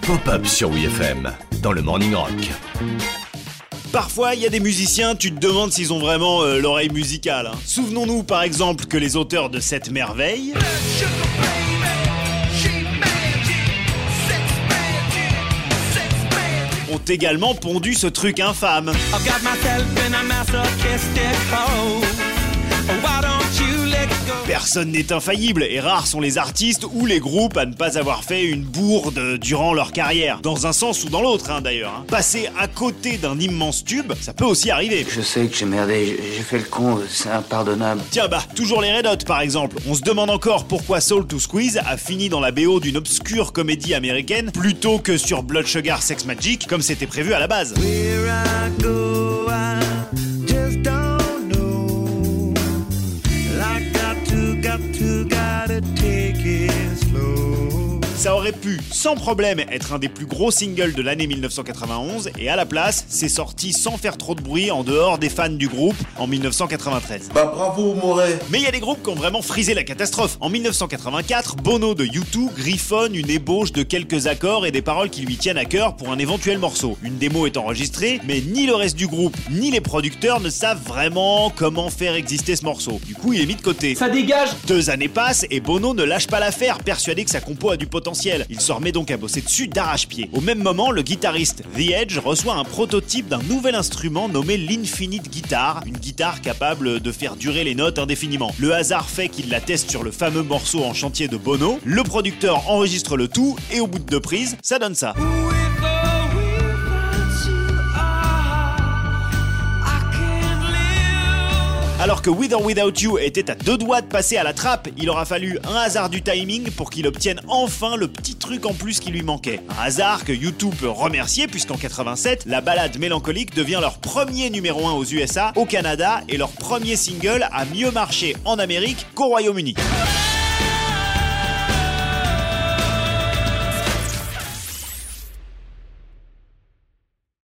Pop-up sur WFM dans le Morning Rock. Parfois, il y a des musiciens, tu te demandes s'ils ont vraiment euh, l'oreille musicale. hein. Souvenons-nous par exemple que les auteurs de cette merveille ont également pondu ce truc infâme. I've got Personne n'est infaillible et rares sont les artistes ou les groupes à ne pas avoir fait une bourde durant leur carrière. Dans un sens ou dans l'autre hein, d'ailleurs. hein. Passer à côté d'un immense tube, ça peut aussi arriver. Je sais que j'ai merdé, j'ai- fait le con, c'est impardonnable. Tiens bah, toujours les Red Hot par exemple. On se demande encore pourquoi Soul to Squeeze a fini dans la BO d'une obscure comédie américaine plutôt que sur Blood Sugar Sex Magic comme c'était prévu à la base. Where I go, I got to go. Ça aurait pu, sans problème, être un des plus gros singles de l'année 1991, et à la place, c'est sorti sans faire trop de bruit en dehors des fans du groupe en 1993. Bah bravo Moret Mais il y a des groupes qui ont vraiment frisé la catastrophe. En 1984, Bono de U2 griffonne une ébauche de quelques accords et des paroles qui lui tiennent à cœur pour un éventuel morceau. Une démo est enregistrée, mais ni le reste du groupe, ni les producteurs ne savent vraiment comment faire exister ce morceau. Du coup, il est mis de côté. Ça dégage Deux années passent et Bono ne lâche pas l'affaire, persuadé que sa compo a du potentiel. Il se remet donc à bosser dessus d'arrache-pied. Au même moment, le guitariste The Edge reçoit un prototype d'un nouvel instrument nommé l'Infinite Guitar, une guitare capable de faire durer les notes indéfiniment. Le hasard fait qu'il la teste sur le fameux morceau en chantier de Bono, le producteur enregistre le tout et au bout de deux prises, ça donne ça. Alors que With or Without You était à deux doigts de passer à la trappe, il aura fallu un hasard du timing pour qu'il obtienne enfin le petit truc en plus qui lui manquait. Un hasard que YouTube peut remercier puisqu'en 87, la balade mélancolique devient leur premier numéro 1 aux USA, au Canada et leur premier single a mieux marché en Amérique qu'au Royaume-Uni.